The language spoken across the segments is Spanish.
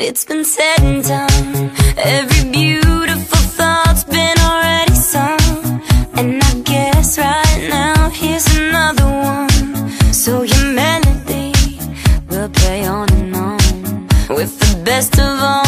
It's been said and done. Every beautiful thought's been already sung. And I guess right now here's another one. So your melody will play on and on with the best of all.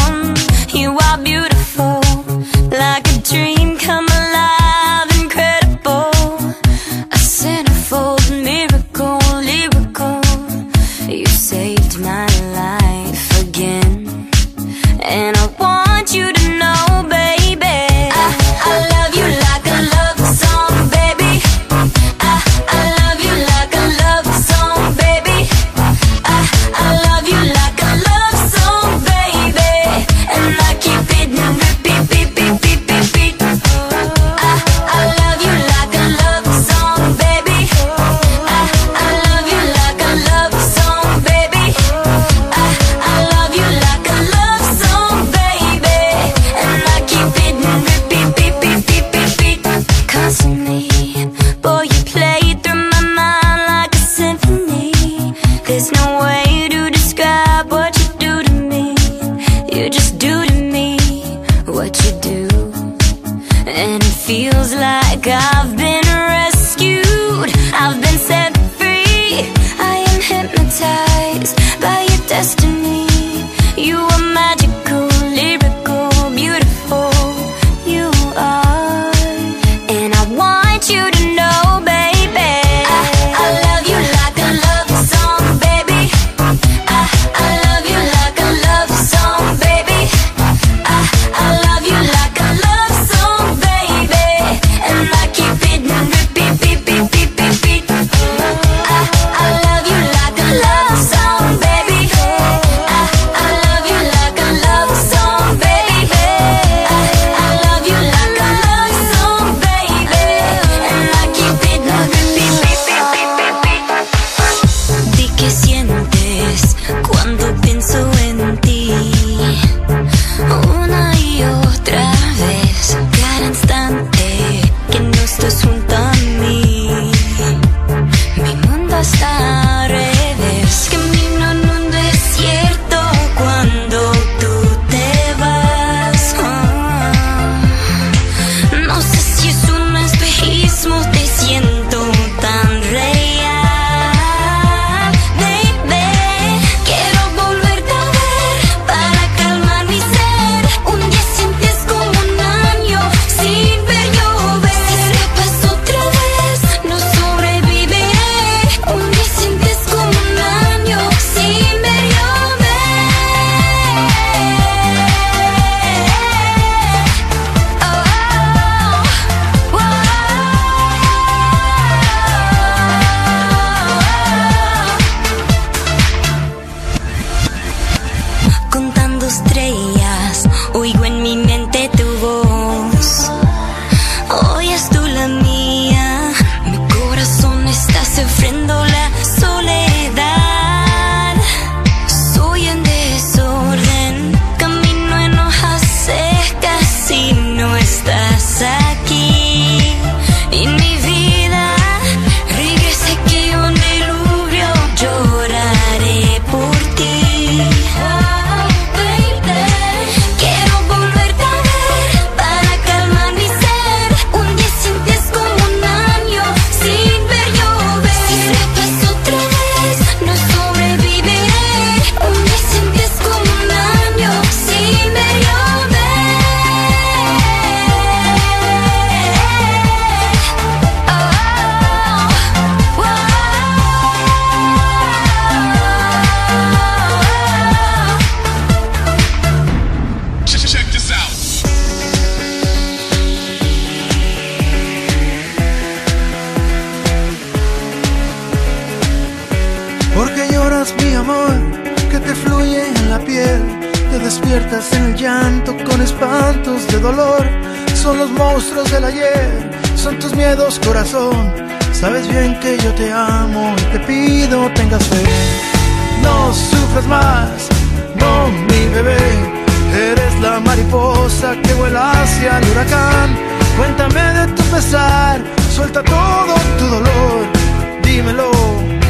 Corazón, sabes bien que yo te amo y te pido tengas fe. No sufras más, no mi bebé, eres la mariposa que vuela hacia el huracán. Cuéntame de tu pesar, suelta todo tu dolor, dímelo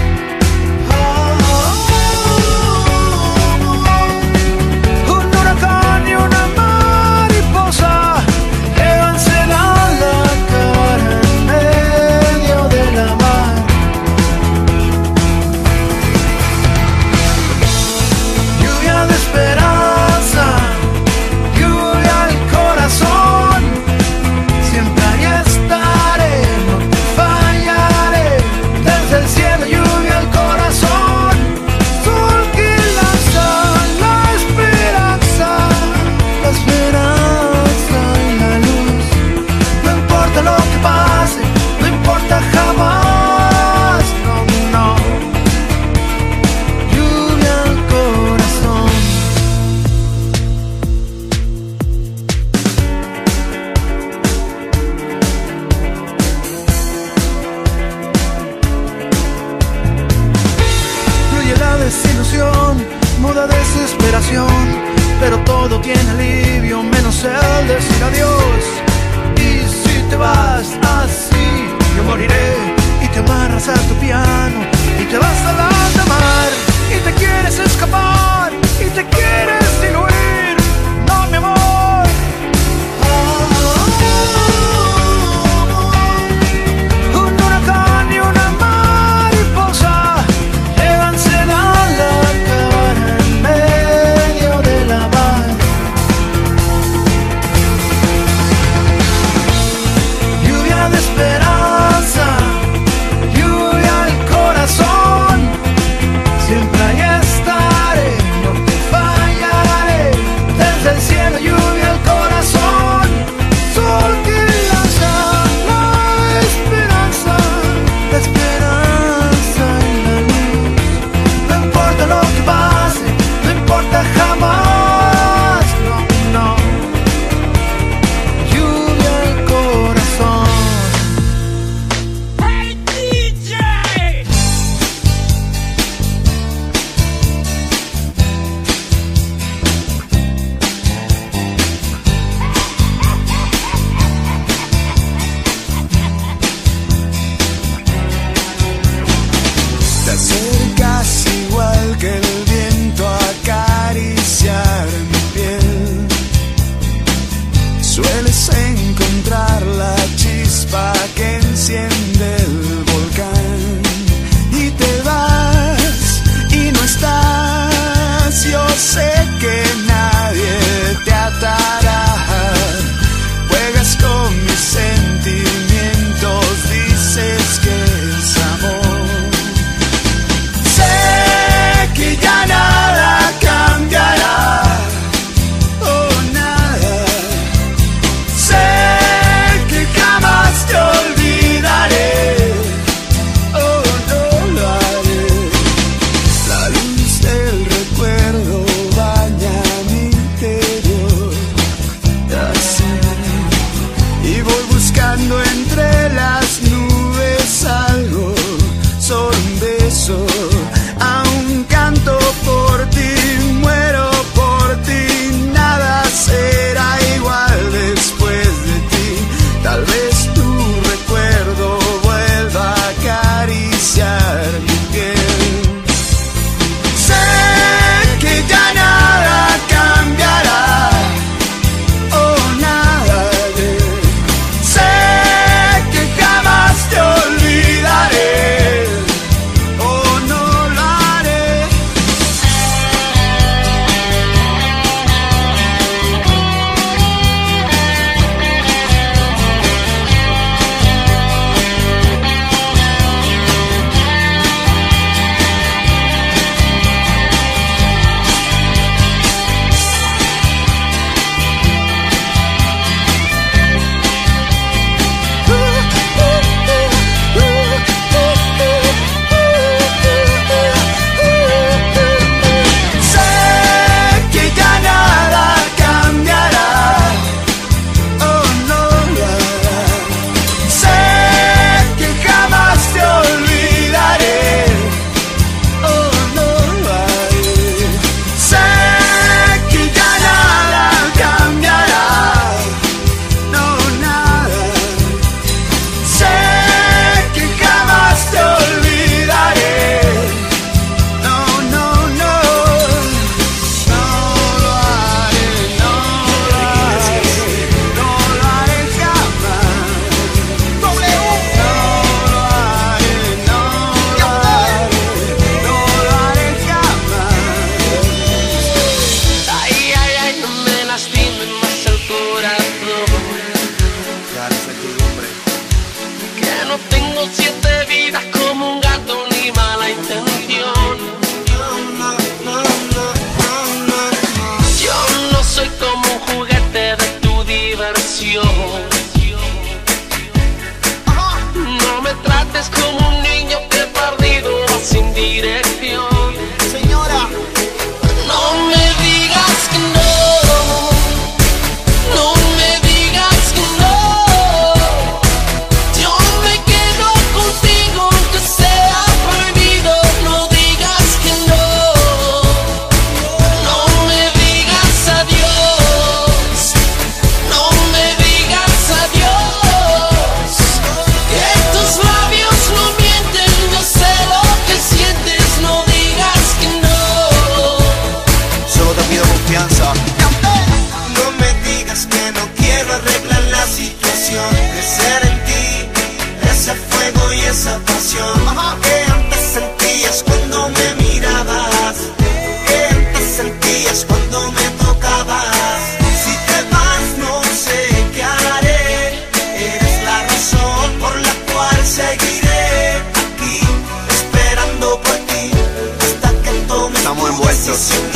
Então,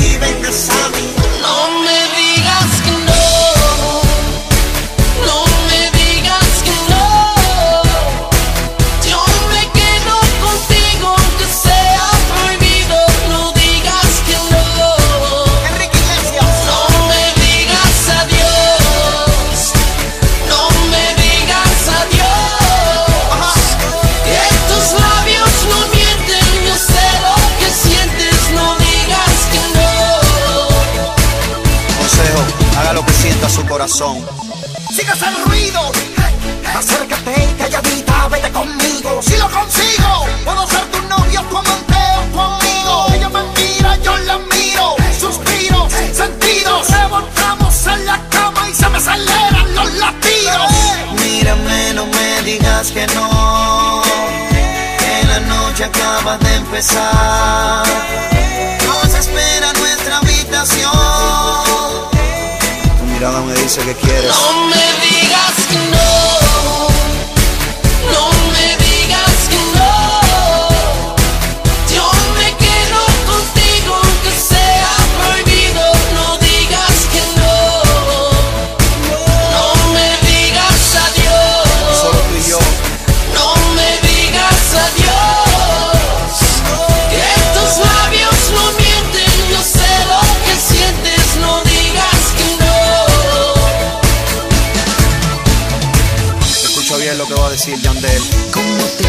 corazón. Sigas el ruido. Acércate, calladita, vete conmigo. Si lo consigo, puedo ser tu novio, tu amante o tu amigo. Ella me mira, yo la miro. Suspiro, sentidos. Revolcamos en la cama y se me aceleran los latidos. Mírame, no me digas que no. Que la noche acaba de empezar. Nos espera nuestra habitación. Mirada me dice que quieres. No me digas que no decir Yandel. Cómo te